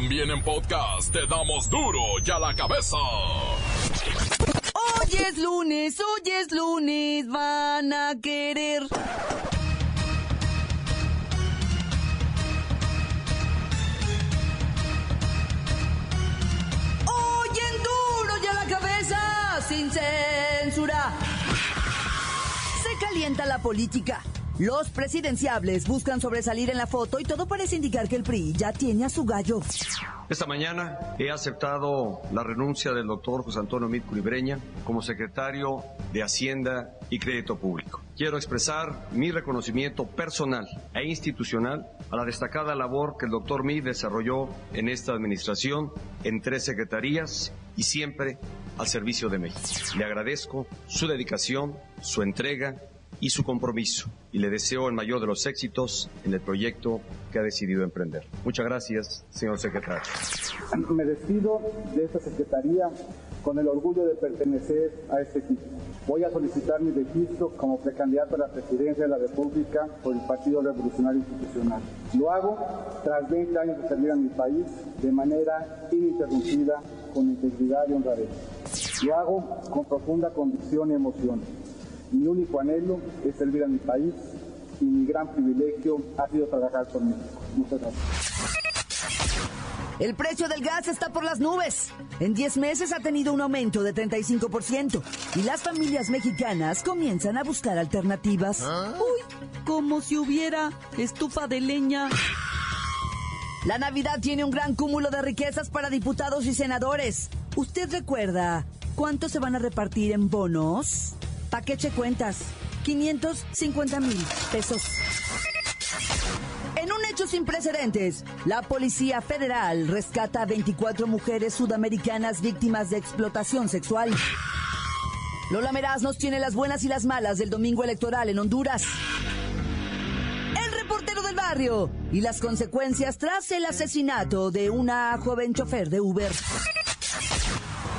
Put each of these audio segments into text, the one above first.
También en podcast te damos duro y a la cabeza. Hoy es lunes, hoy es lunes, van a querer. Hoy en duro y a la cabeza, sin censura. Se calienta la política. Los presidenciables buscan sobresalir en la foto y todo parece indicar que el PRI ya tiene a su gallo. Esta mañana he aceptado la renuncia del doctor José Antonio Mit Culibreña como secretario de Hacienda y Crédito Público. Quiero expresar mi reconocimiento personal e institucional a la destacada labor que el doctor Mit desarrolló en esta administración en tres secretarías y siempre al servicio de México. Le agradezco su dedicación, su entrega y su compromiso y le deseo el mayor de los éxitos en el proyecto que ha decidido emprender. Muchas gracias, señor secretario. Me despido de esta secretaría con el orgullo de pertenecer a este equipo. Voy a solicitar mi registro como precandidato a la presidencia de la República por el Partido Revolucionario Institucional. Lo hago tras 20 años de servir a mi país de manera ininterrumpida, con integridad y honradez. Lo hago con profunda convicción y emoción mi único anhelo es servir a mi país y mi gran privilegio ha sido trabajar por México. Muchas gracias. El precio del gas está por las nubes. En 10 meses ha tenido un aumento de 35% y las familias mexicanas comienzan a buscar alternativas. Uy, como si hubiera estufa de leña. La Navidad tiene un gran cúmulo de riquezas para diputados y senadores. ¿Usted recuerda cuánto se van a repartir en bonos? ¿Pa' qué eche cuentas? 550 mil pesos. En un hecho sin precedentes, la Policía Federal rescata a 24 mujeres sudamericanas víctimas de explotación sexual. Lola Meraz nos tiene las buenas y las malas del domingo electoral en Honduras. El reportero del barrio y las consecuencias tras el asesinato de una joven chofer de Uber.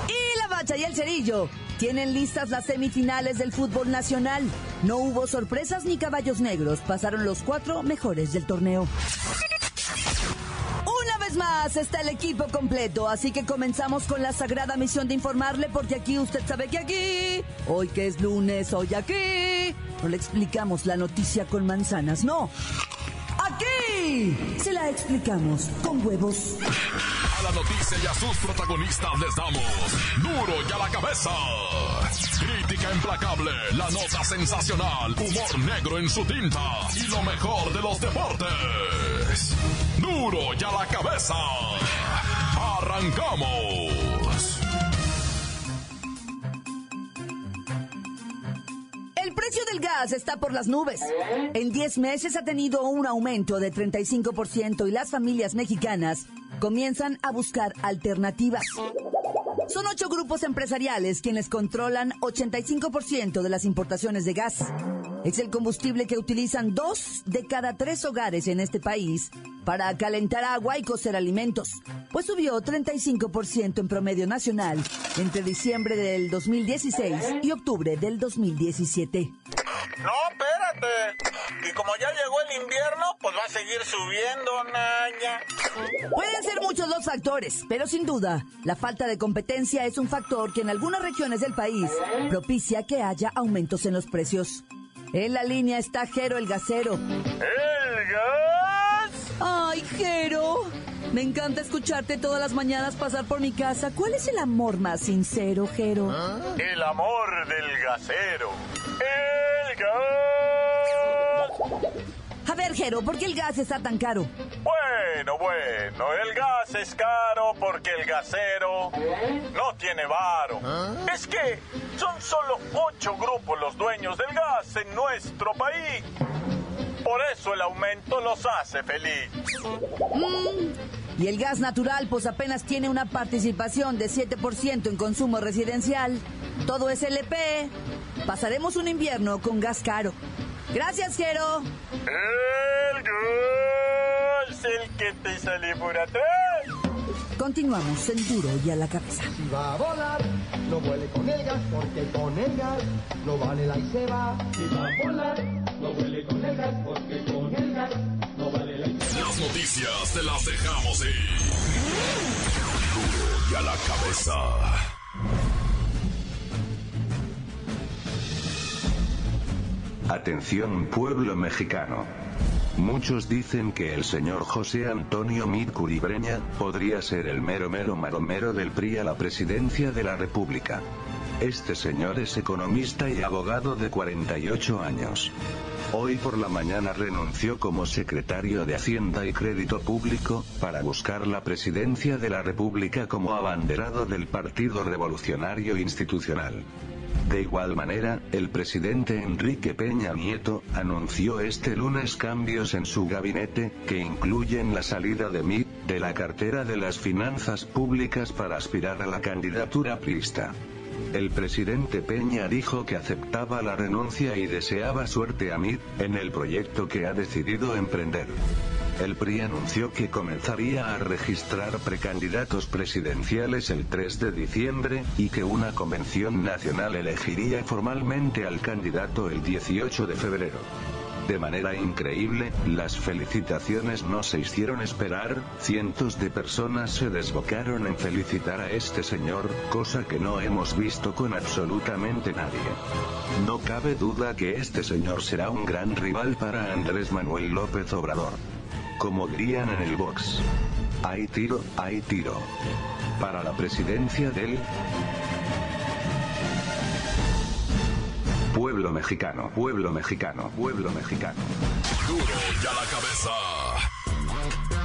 Y la bacha y el cerillo tienen listas las semifinales del fútbol nacional. No hubo sorpresas ni caballos negros. Pasaron los cuatro mejores del torneo. Una vez más está el equipo completo, así que comenzamos con la sagrada misión de informarle, porque aquí usted sabe que aquí, hoy que es lunes, hoy aquí, no le explicamos la noticia con manzanas, no. Aquí se la explicamos con huevos. La noticia y a sus protagonistas les damos duro y a la cabeza. Crítica implacable, la nota sensacional, humor negro en su tinta y lo mejor de los deportes. Duro y a la cabeza. Arrancamos. El precio del gas está por las nubes. En 10 meses ha tenido un aumento de 35% y las familias mexicanas comienzan a buscar alternativas. Son ocho grupos empresariales quienes controlan 85% de las importaciones de gas. Es el combustible que utilizan dos de cada tres hogares en este país para calentar agua y cocer alimentos, pues subió 35% en promedio nacional entre diciembre del 2016 y octubre del 2017. No, espérate. Y como ya llegó el invierno, pues va a seguir subiendo, Naya. Pueden ser muchos los factores, pero sin duda, la falta de competencia es un factor que en algunas regiones del país propicia que haya aumentos en los precios. En la línea está Jero el gasero. ¿El gas? Ay, Jero. Me encanta escucharte todas las mañanas pasar por mi casa. ¿Cuál es el amor más sincero, Jero? El amor del gasero. El gas. A ver, Jero, ¿por qué el gas está tan caro? Bueno, bueno, el gas es caro porque el gasero no tiene varo. Es que son solo ocho grupos los dueños del gas en nuestro país. Por eso el aumento los hace feliz. Y el gas natural, pues apenas tiene una participación de 7% en consumo residencial. Todo es LP. Pasaremos un invierno con gas caro. Gracias, Jero. El gas, el que te sale por atrás. Continuamos en duro y a la cabeza. Si va a volar, no vuele con el gas, porque con el gas no vale la y se va. Si va a volar, no vuele con el gas, porque con el gas no vale la y se va. Las noticias te las dejamos ir. Duro y a la cabeza. Atención pueblo mexicano. Muchos dicen que el señor José Antonio Mid Curibreña podría ser el mero mero maromero del PRI a la presidencia de la República. Este señor es economista y abogado de 48 años. Hoy por la mañana renunció como secretario de Hacienda y Crédito Público, para buscar la presidencia de la República como abanderado del Partido Revolucionario Institucional. De igual manera, el presidente Enrique Peña Nieto anunció este lunes cambios en su gabinete, que incluyen la salida de MIT de la cartera de las finanzas públicas para aspirar a la candidatura prista. El presidente Peña dijo que aceptaba la renuncia y deseaba suerte a MIT en el proyecto que ha decidido emprender. El PRI anunció que comenzaría a registrar precandidatos presidenciales el 3 de diciembre, y que una convención nacional elegiría formalmente al candidato el 18 de febrero. De manera increíble, las felicitaciones no se hicieron esperar, cientos de personas se desbocaron en felicitar a este señor, cosa que no hemos visto con absolutamente nadie. No cabe duda que este señor será un gran rival para Andrés Manuel López Obrador. Como dirían en el box. Hay tiro, hay tiro. Para la presidencia del pueblo mexicano, pueblo mexicano, pueblo mexicano. Duro y a la cabeza.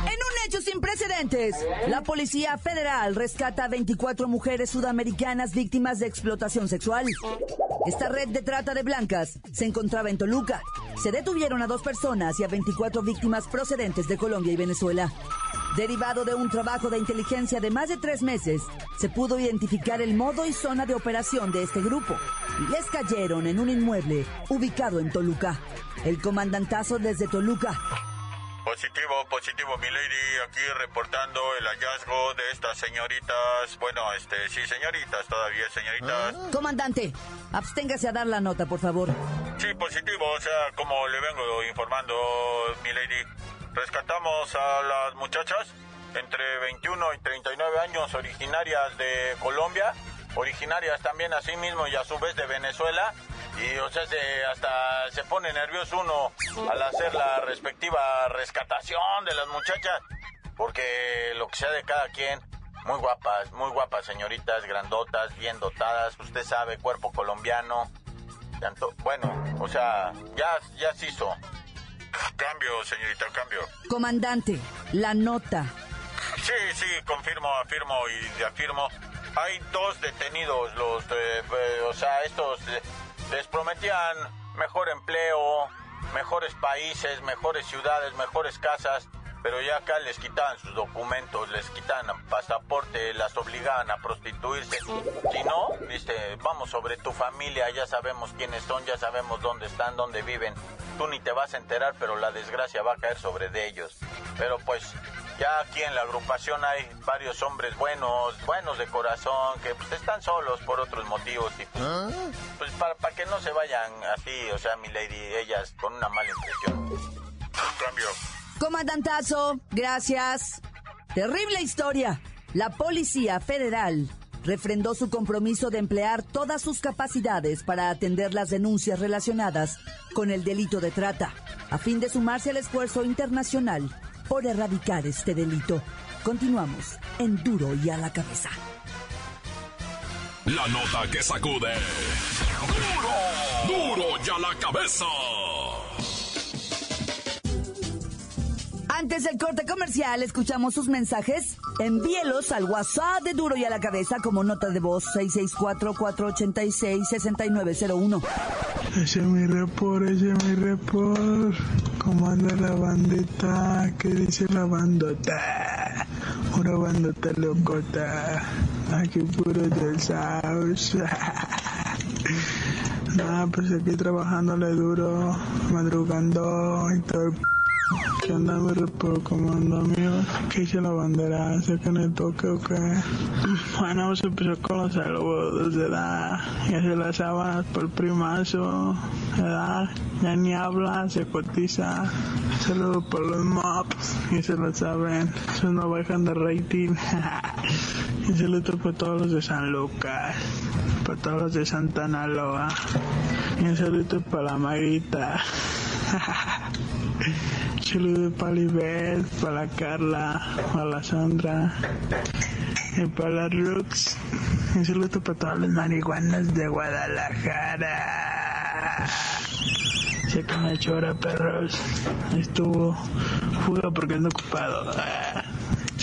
En un hecho sin precedentes, la Policía Federal rescata a 24 mujeres sudamericanas víctimas de explotación sexual. Esta red de trata de blancas se encontraba en Toluca. Se detuvieron a dos personas y a 24 víctimas procedentes de Colombia y Venezuela. Derivado de un trabajo de inteligencia de más de tres meses, se pudo identificar el modo y zona de operación de este grupo. Y les cayeron en un inmueble ubicado en Toluca. El comandantazo desde Toluca. Positivo, positivo, mi lady, aquí reportando el hallazgo de estas señoritas. Bueno, este, sí, señoritas, todavía señoritas. Comandante, absténgase a dar la nota, por favor. Sí, positivo, o sea, como le vengo informando, mi lady, rescatamos a las muchachas entre 21 y 39 años, originarias de Colombia, originarias también así mismo y a su vez de Venezuela. Y o sea, se- hasta se pone nervioso uno al hacer la respectiva rescatación de las muchachas, porque lo que sea de cada quien, muy guapas, muy guapas señoritas, grandotas, bien dotadas, usted sabe, cuerpo colombiano, bueno, o sea, ya, ya se hizo. Cambio, señorita, cambio. Comandante, la nota. Sí, sí, confirmo, afirmo y afirmo. Hay dos detenidos, los, eh, eh, o sea, estos eh, les prometían mejor empleo, mejores países, mejores ciudades, mejores casas, pero ya acá les quitaban sus documentos, les quitan pasaporte, las obligaban a prostituirse. Si no, viste, vamos sobre tu familia, ya sabemos quiénes son, ya sabemos dónde están, dónde viven. Tú ni te vas a enterar, pero la desgracia va a caer sobre de ellos. Pero pues ya aquí en la agrupación hay varios hombres buenos, buenos de corazón, que pues, están solos por otros motivos y pues, pues para, para que no se vayan así, o sea, mi lady, ellas con una mala impresión. Cambio. Comandantazo, gracias. Terrible historia. La Policía Federal refrendó su compromiso de emplear todas sus capacidades para atender las denuncias relacionadas con el delito de trata, a fin de sumarse al esfuerzo internacional por erradicar este delito. Continuamos en Duro y a la cabeza. La nota que sacude. Duro, duro y a la cabeza. Antes del corte comercial, escuchamos sus mensajes. Envíelos al WhatsApp de Duro y a la cabeza como nota de voz 664-486-6901. Ese es mi report, ese es mi report. ¿Cómo anda la bandita? ¿Qué dice la bandota? Una bandota locota. Aquí puro del. Nada, pues aquí trabajándole duro, madrugando y todo el p- ¿Qué onda mi report? ¿Cómo anda amigo? ¿Qué hice la bandera? ¿Sé que en el toque o qué? Bueno, se empezó con los saludos, ¿verdad? Ya se las sábanas por primazo, ¿verdad? Ya ni habla, se cotiza. Saludos por los mobs, y se lo saben. Eso no bajan de rating. y saludos para todos los de San Lucas, para todos los de Santana Loa. Y un saludo para la Maguita. Saludos para Libet, para la Carla, para la Sandra y para la Rux. Un saludo para todas las marihuanas de Guadalajara. Sé que me chora, perros. Estuvo fuga porque ando ocupado.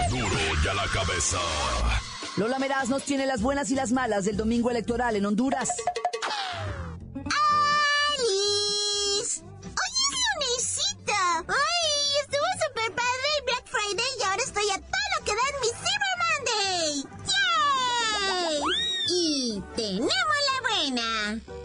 infórmese. Duro y a la cabeza. Lola Meraz nos tiene las buenas y las malas del domingo electoral en Honduras. ¡Alice! ¡Hoy es lunesita! ¡Ay! Estuvo súper padre el Black Friday y ahora estoy a todo lo que da en mi Cyber Monday. ¡Yay! Y tenemos la buena.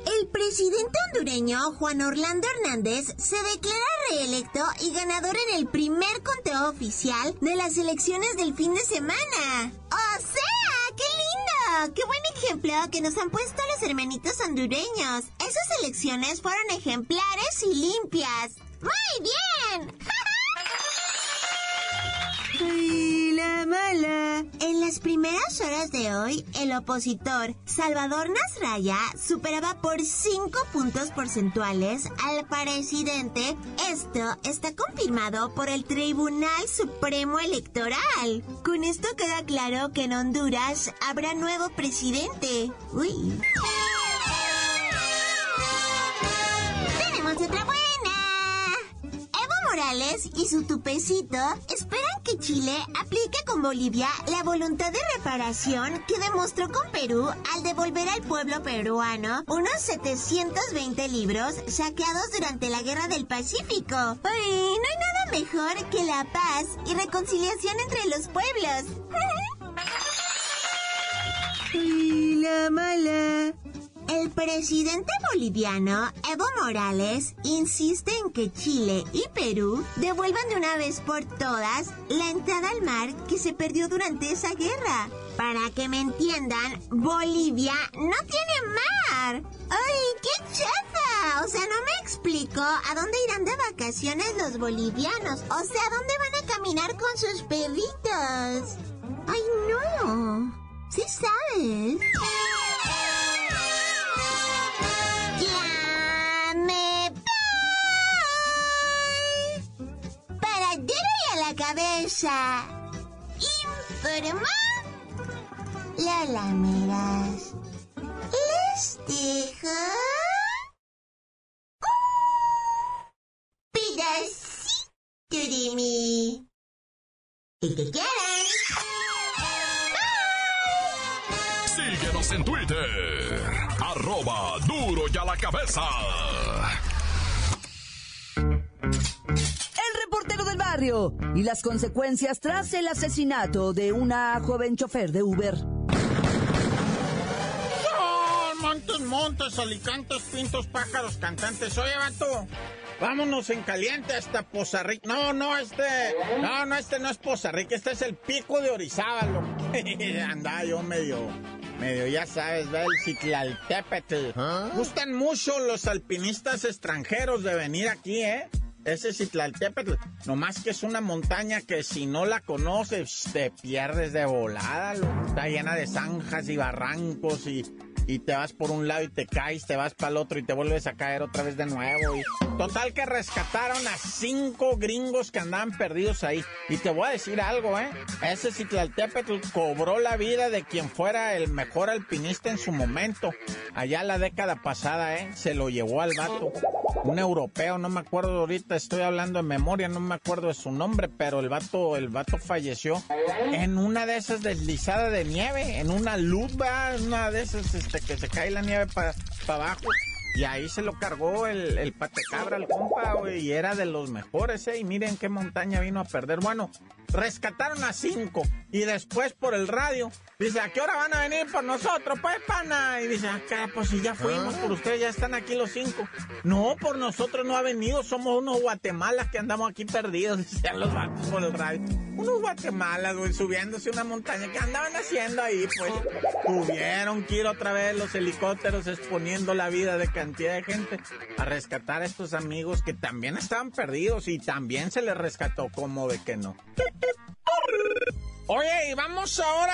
El presidente hondureño Juan Orlando Hernández se declara reelecto y ganador en el primer conteo oficial de las elecciones del fin de semana. ¡O sea! ¡Qué lindo! ¡Qué buen ejemplo que nos han puesto los hermanitos hondureños! Esas elecciones fueron ejemplares y limpias. ¡Muy bien! Y la mala. En las primeras horas de hoy, el opositor Salvador Nasralla superaba por 5 puntos porcentuales al presidente. Esto está confirmado por el Tribunal Supremo Electoral. Con esto queda claro que en Honduras habrá nuevo presidente. Uy. Tenemos otra buena. Evo Morales y su tupecito esperan que Chile aplique con Bolivia la voluntad de reparación que demostró con Perú al devolver al pueblo peruano unos 720 libros saqueados durante la Guerra del Pacífico. Ay, no hay nada mejor que la paz y reconciliación entre los pueblos. Y la mala. El presidente boliviano Evo Morales insiste en que Chile y Perú devuelvan de una vez por todas la entrada al mar que se perdió durante esa guerra. Para que me entiendan, Bolivia no tiene mar. ¡Ay, qué chafa! O sea, no me explico a dónde irán de vacaciones los bolivianos. O sea, ¿a dónde van a caminar con sus perritos? ¡Ay, no! Sí sabes. Cabeza. Informa. Lola Meras. Les dejo. Un pedacito de mí. Y te quieren. Síguenos en Twitter. Arroba duro y a la cabeza. Barrio y las consecuencias tras el asesinato de una joven chofer de Uber. Son montes, montes, alicantes, pintos, pájaros, cantantes. Oye, vato, vámonos en caliente hasta Poza Rica. No, no, este, no, no, este no es Poza Rica, este es el pico de Orizaba, loco. Anda yo medio, medio, ya sabes, ve el Citlaltépetl. Gustan mucho los alpinistas extranjeros de venir aquí, ¿eh? Ese Citlaltépetl, nomás que es una montaña que si no la conoces te pierdes de volada. Está llena de zanjas y barrancos y y te vas por un lado y te caes, te vas para el otro y te vuelves a caer otra vez de nuevo. Total que rescataron a cinco gringos que andaban perdidos ahí. Y te voy a decir algo, ¿eh? Ese Citlaltépetl cobró la vida de quien fuera el mejor alpinista en su momento. Allá la década pasada, ¿eh? Se lo llevó al vato. Un europeo, no me acuerdo ahorita, estoy hablando en memoria, no me acuerdo de su nombre, pero el vato, el vato falleció en una de esas deslizadas de nieve, en una luz, una de esas este, que se cae la nieve para abajo. Y ahí se lo cargó el, el patecabra, el compa, y era de los mejores, ¿eh? Y miren qué montaña vino a perder. Bueno, rescataron a cinco. Y después por el radio, dice, ¿a qué hora van a venir por nosotros? Pues, pana. Y dice, acá, pues si ya fuimos por ustedes, ya están aquí los cinco. No, por nosotros no ha venido, somos unos guatemalas que andamos aquí perdidos, decían los vatos por el radio. Unos guatemalas, güey, subiéndose una montaña. ¿Qué andaban haciendo ahí? Pues tuvieron que ir otra vez los helicópteros exponiendo la vida de cantidad de gente a rescatar a estos amigos que también estaban perdidos y también se les rescató, como de que no. Oye, y vamos ahora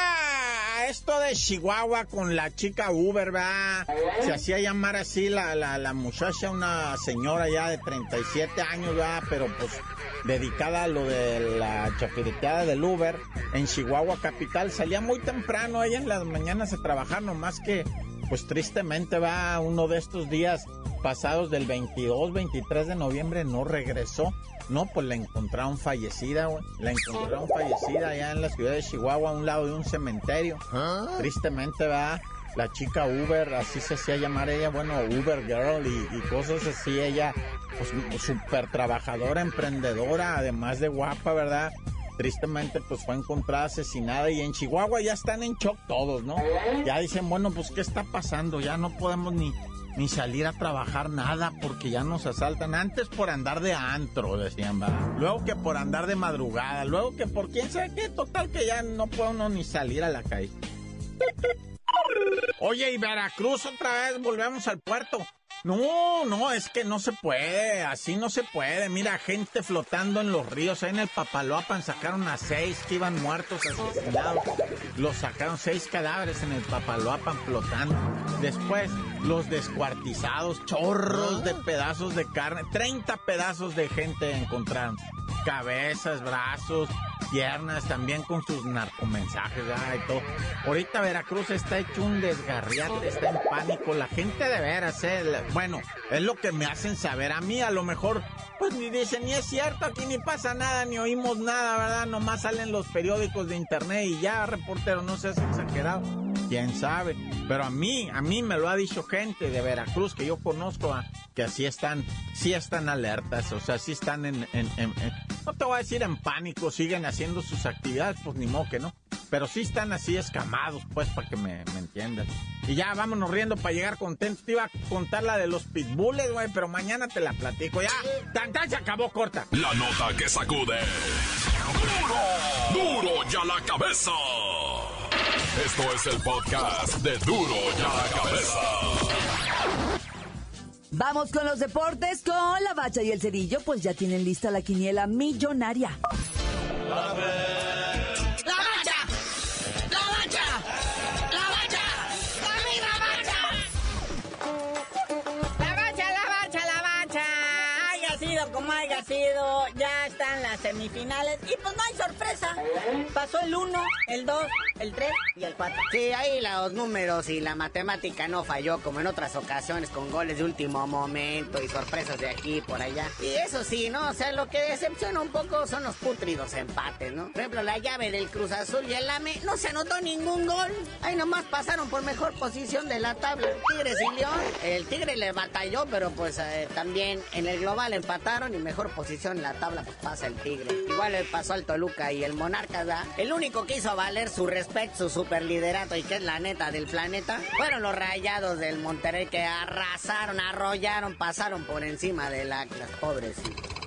a esto de Chihuahua con la chica Uber, ¿verdad? Se hacía llamar así la, la, la muchacha, una señora ya de 37 años, ¿verdad? Pero pues dedicada a lo de la chapireteada del Uber en Chihuahua capital. Salía muy temprano ella en las mañanas a trabajar, nomás que pues tristemente va uno de estos días pasados del 22, 23 de noviembre no regresó. No, pues la encontraron fallecida, güey. La encontraron fallecida allá en la ciudad de Chihuahua, a un lado de un cementerio. Tristemente va la chica Uber, así se hacía llamar ella, bueno, Uber Girl y, cosas así. Ella, pues súper trabajadora, emprendedora, además de guapa, ¿verdad? tristemente pues fue encontrada asesinada y en Chihuahua ya están en shock todos, ¿no? Ya dicen, bueno, pues ¿qué está pasando? Ya no podemos ni, ni salir a trabajar nada porque ya nos asaltan. Antes por andar de antro, decían, va. Luego que por andar de madrugada, luego que por quién sabe qué, total que ya no puede uno ni salir a la calle. Oye, y Veracruz otra vez, volvemos al puerto. No, no, es que no se puede, así no se puede. Mira, gente flotando en los ríos. Ahí en el Papaloapan sacaron a seis que iban muertos, asesinados. Los sacaron seis cadáveres en el Papaloapan flotando. Después, los descuartizados, chorros de pedazos de carne. 30 pedazos de gente encontraron. Cabezas, brazos, piernas, también con sus narcomensajes y todo. Ahorita Veracruz está hecho un desgarriate, está en pánico. La gente de veras, eh, bueno, es lo que me hacen saber. A mí a lo mejor, pues ni dicen, ni es cierto, aquí ni pasa nada, ni oímos nada, ¿verdad? Nomás salen los periódicos de internet y ya, reportero, no seas exagerado. Quién sabe. Pero a mí, a mí me lo ha dicho gente de Veracruz que yo conozco, ah, que así están, sí están alertas, o sea, sí están en, no te voy a decir en pánico, siguen haciendo sus actividades, pues ni modo que no. Pero sí están así escamados, pues, para que me, me entiendan. Y ya, vámonos riendo para llegar contentos. Te iba a contar la de los pitbulls, güey, pero mañana te la platico. Ya, tan, tan se acabó corta. La nota que sacude. ¡Duro! ¡Duro ya la cabeza! Esto es el podcast de Duro ya la cabeza. Vamos con los deportes con la bacha y el cerillo, pues ya tienen lista la quiniela millonaria. ya están las semifinales. Y pues no hay sorpresa. Pasó el 1, el 2, el 3 y el 4. Sí, ahí los números y la matemática no falló como en otras ocasiones con goles de último momento y sorpresas de aquí y por allá. Y eso sí, ¿no? O sea, lo que decepciona un poco son los putridos empates, ¿no? Por ejemplo, la llave del Cruz Azul y el AME no se anotó ningún gol. Ahí nomás pasaron por mejor posición de la tabla. Tigres y León, el Tigre le batalló, pero pues eh, también en el global empataron y mejor posición en la tabla pues pasa el Tigre. Igual le pasó al Toluca y el Monarcas, ¿da? El único que hizo valer su respeto, su superliderato y que es la neta del planeta, fueron los rayados del Monterrey que arrasaron, arrollaron, pasaron por encima de la pobres.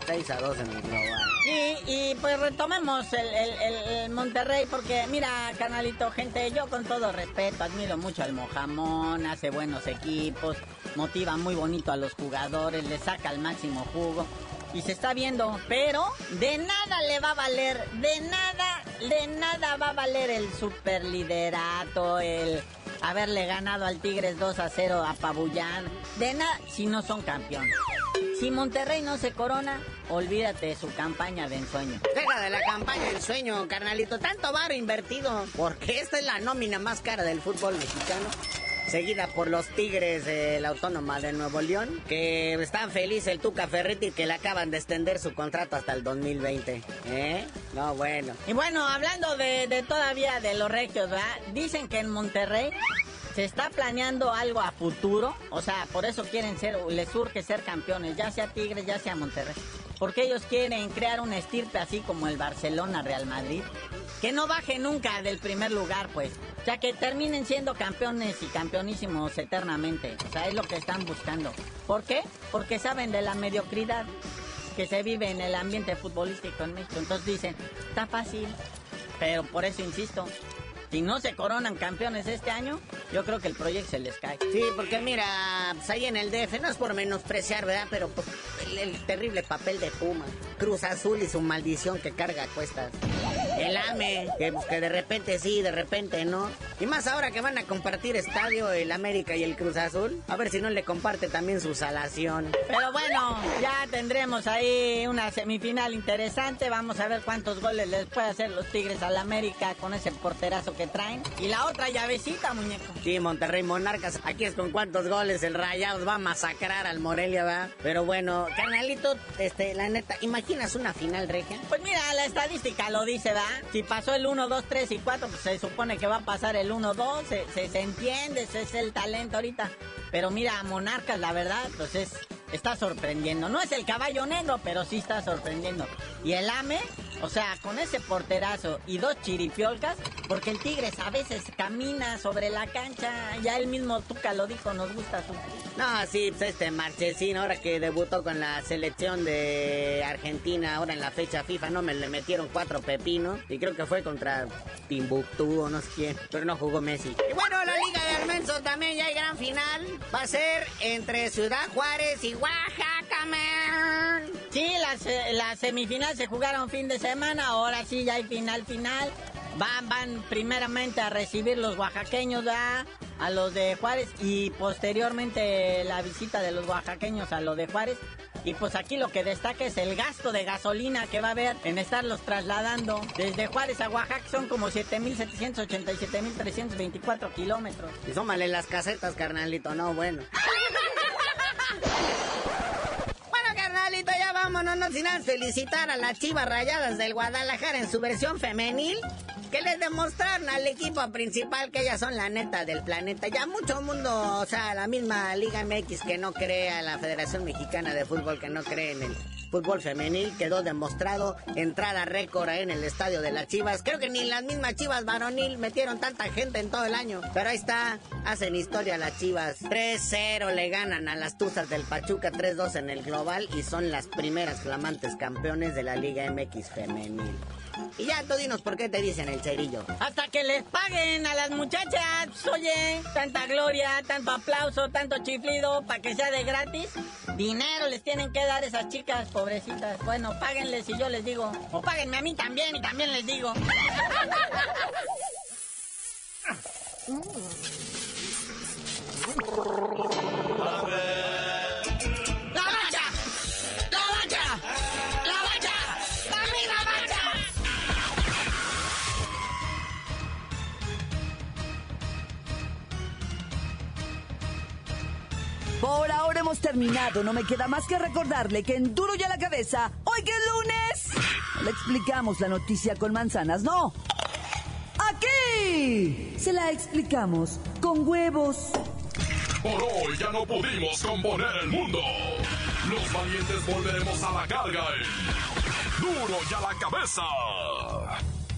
6 a 2 en el global. Y, y pues retomemos el, el, Monterrey porque mira, canalito, gente, yo con todo respeto admiro mucho al Mojamón, hace buenos equipos, motiva muy bonito a los jugadores, le saca el máximo jugo y se está viendo, pero de nada le va a valer, de nada, de nada va a valer el superliderato, el haberle ganado al Tigres 2 a 0 a Pabullán. De nada si no son campeones. Si Monterrey no se corona, olvídate de su campaña de ensueño. Deja de la campaña de ensueño, carnalito. Tanto varo invertido. Porque esta es la nómina más cara del fútbol mexicano seguida por los Tigres de la Autónoma de Nuevo León, que están felices el Tuca Ferretti que le acaban de extender su contrato hasta el 2020. ¿Eh? No, bueno. Y bueno, hablando de, todavía de los regios, ¿verdad? Dicen que en Monterrey se está planeando algo a futuro, o sea, por eso quieren ser, les surge ser campeones, ya sea Tigres, ya sea Monterrey. Porque ellos quieren crear un estirpe así como el Barcelona Real Madrid, que no baje nunca del primer lugar, pues. O sea, que terminen siendo campeones y campeonísimos eternamente. O sea, es lo que están buscando. ¿Por qué? Porque saben de la mediocridad que se vive en el ambiente futbolístico en México. Entonces dicen, está fácil. Pero por eso insisto, si no se coronan campeones este año, yo creo que el proyecto se les cae. Sí, porque mira, pues ahí en el DF no es por menospreciar, ¿verdad? Pero pues, el, terrible papel de Puma. Cruz Azul y su maldición que carga a cuestas. El AME, que, pues, que de repente sí, de repente no. Y más ahora que van a compartir estadio el América y el Cruz Azul. A ver si no le comparte también su salación. Pero bueno, ya tendremos ahí una semifinal interesante. Vamos a ver cuántos goles les puede hacer los Tigres al América con ese porterazo que traen. Y la otra llavecita, muñeco. Sí, Monterrey Monarcas. Aquí es con cuántos goles el Rayados va a masacrar al Morelia, ¿va? Pero bueno, carnalito, este, la neta, ¿imaginas una final regia? Pues mira, la estadística lo dice, ¿va? Si pasó el 1, 2, 3 y 4, pues se supone que va a pasar el 1, 2. Se, se, entiende, ese es el talento ahorita. Pero mira, Monarcas, la verdad, pues es, está sorprendiendo. No es el caballo negro, pero sí está sorprendiendo. Y el AME, o sea, con ese porterazo y dos chiripiolcas, porque el Tigres a veces camina sobre la cancha, ya el mismo Tuca lo dijo, nos gusta su... No, sí, pues este Marchesín, ahora que debutó con la selección de Argentina, ahora en la fecha FIFA, no me le metieron cuatro pepinos, y creo que fue contra Timbuktu o no sé quién, pero no jugó Messi. Y bueno, la Liga de Armenso también ya hay gran final, va a ser entre Ciudad Juárez y Oaxaca, Sí, las, la semifinal se jugaron fin de semana, ahora sí ya hay final final. Van, van primeramente a recibir los oaxaqueños ¿verdad? a los de Juárez y posteriormente la visita de los oaxaqueños a los de Juárez. Y pues aquí lo que destaca es el gasto de gasolina que va a haber en estarlos trasladando desde Juárez a Oaxaca. Son como 7.787.324 kilómetros. Y súmale las casetas, carnalito, no, bueno. vámonos, no antes felicitar a las chivas rayadas del Guadalajara en su versión femenil. Que les demostraron al equipo principal que ellas son la neta del planeta. Ya mucho mundo, o sea, la misma Liga MX que no cree a la Federación Mexicana de Fútbol, que no cree en el fútbol femenil, quedó demostrado entrada récord en el estadio de las Chivas. Creo que ni las mismas Chivas varonil metieron tanta gente en todo el año. Pero ahí está, hacen historia las Chivas. 3-0 le ganan a las Tuzas del Pachuca, 3-2 en el global y son las primeras flamantes campeones de la Liga MX femenil. Y ya tú dinos por qué te dicen el cerillo. Hasta que les paguen a las muchachas. Oye, tanta gloria, tanto aplauso, tanto chiflido, para que sea de gratis. Dinero les tienen que dar esas chicas pobrecitas. Bueno, páguenles y yo les digo. O páguenme a mí también y también les digo. Por ahora hemos terminado. No me queda más que recordarle que en Duro ya la cabeza, hoy que es lunes, le explicamos la noticia con manzanas, no. Aquí se la explicamos con huevos. Por hoy ya no pudimos componer el mundo. Los valientes volveremos a la carga en Duro ya la cabeza.